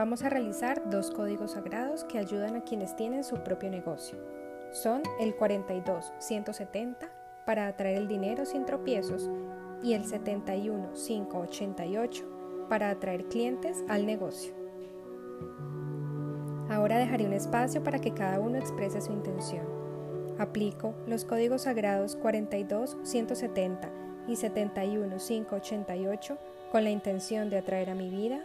vamos a realizar dos códigos sagrados que ayudan a quienes tienen su propio negocio. Son el 42170 para atraer el dinero sin tropiezos y el 71588 para atraer clientes al negocio. Ahora dejaré un espacio para que cada uno exprese su intención. Aplico los códigos sagrados 42170 y 71588 con la intención de atraer a mi vida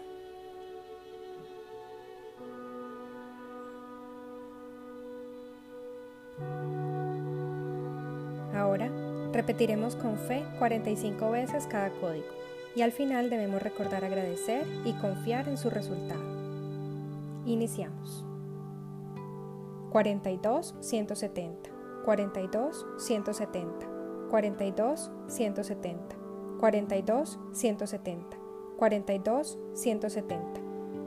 repetiremos con fe 45 veces cada código y al final debemos recordar agradecer y confiar en su resultado. Iniciamos. 42 170 42 170 42 170 42 170 42 170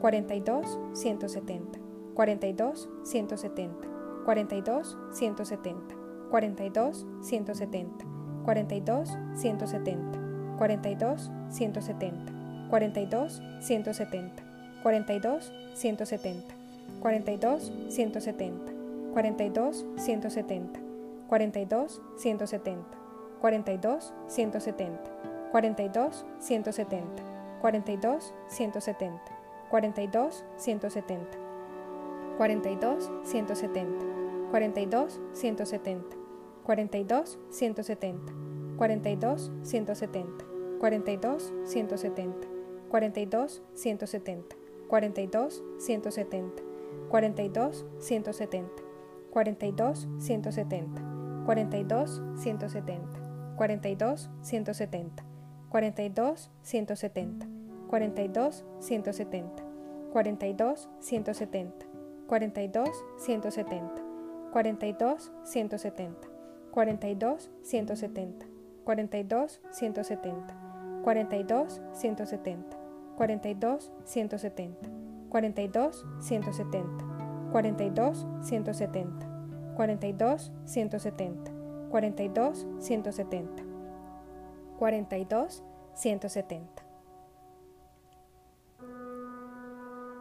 42 170 42 170 42 170 42 170 42 170 42 170 42 170 42 170 42 170 42 170 42 170 42 170 42 170 42 170 42 170 42 170 42 170 42 170 42 170 42 170 42 170 42 170 42 170 42 170 42 170 42 170 42 170 42 170 42 170 42 170 42 170 42 170 42 170 42 170 42 170 42 170 42 170 42 170 42 170 42 170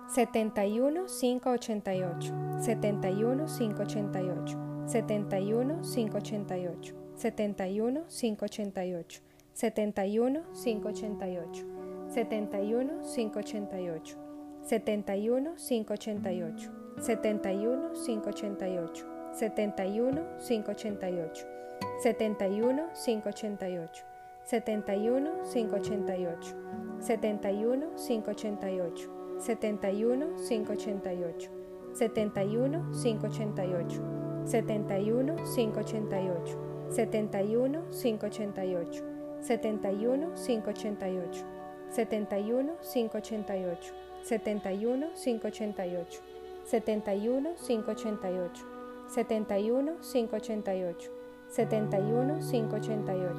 71 588 71 588 71 588 71 588 71 588 71 588 71 588 71 588 71 588 71 588 71 588 71 588 71 588 71 588 71 588 71 588 71 588 71 588 71 588 71 588 71 588 71 588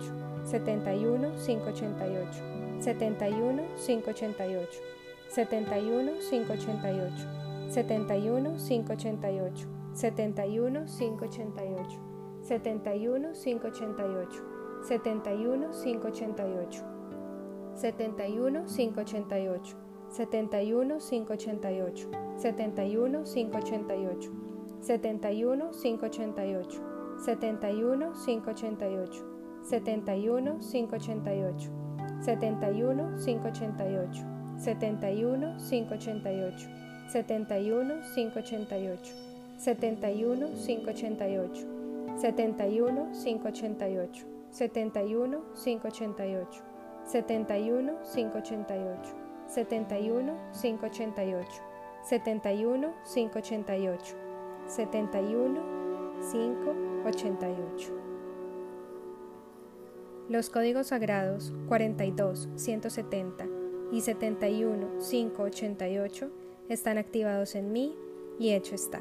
71 588 71 588 71 588 71 588 71 588 71 588 71 588 71 588 71 588 71 588 71 588 71 588 71 588 71 588 71 588 71 588 71 588 71 588 71 588 71 588 71 588 71 588 71 588 Los códigos sagrados 42 170 y 71 588 están activados en mí y hecho está.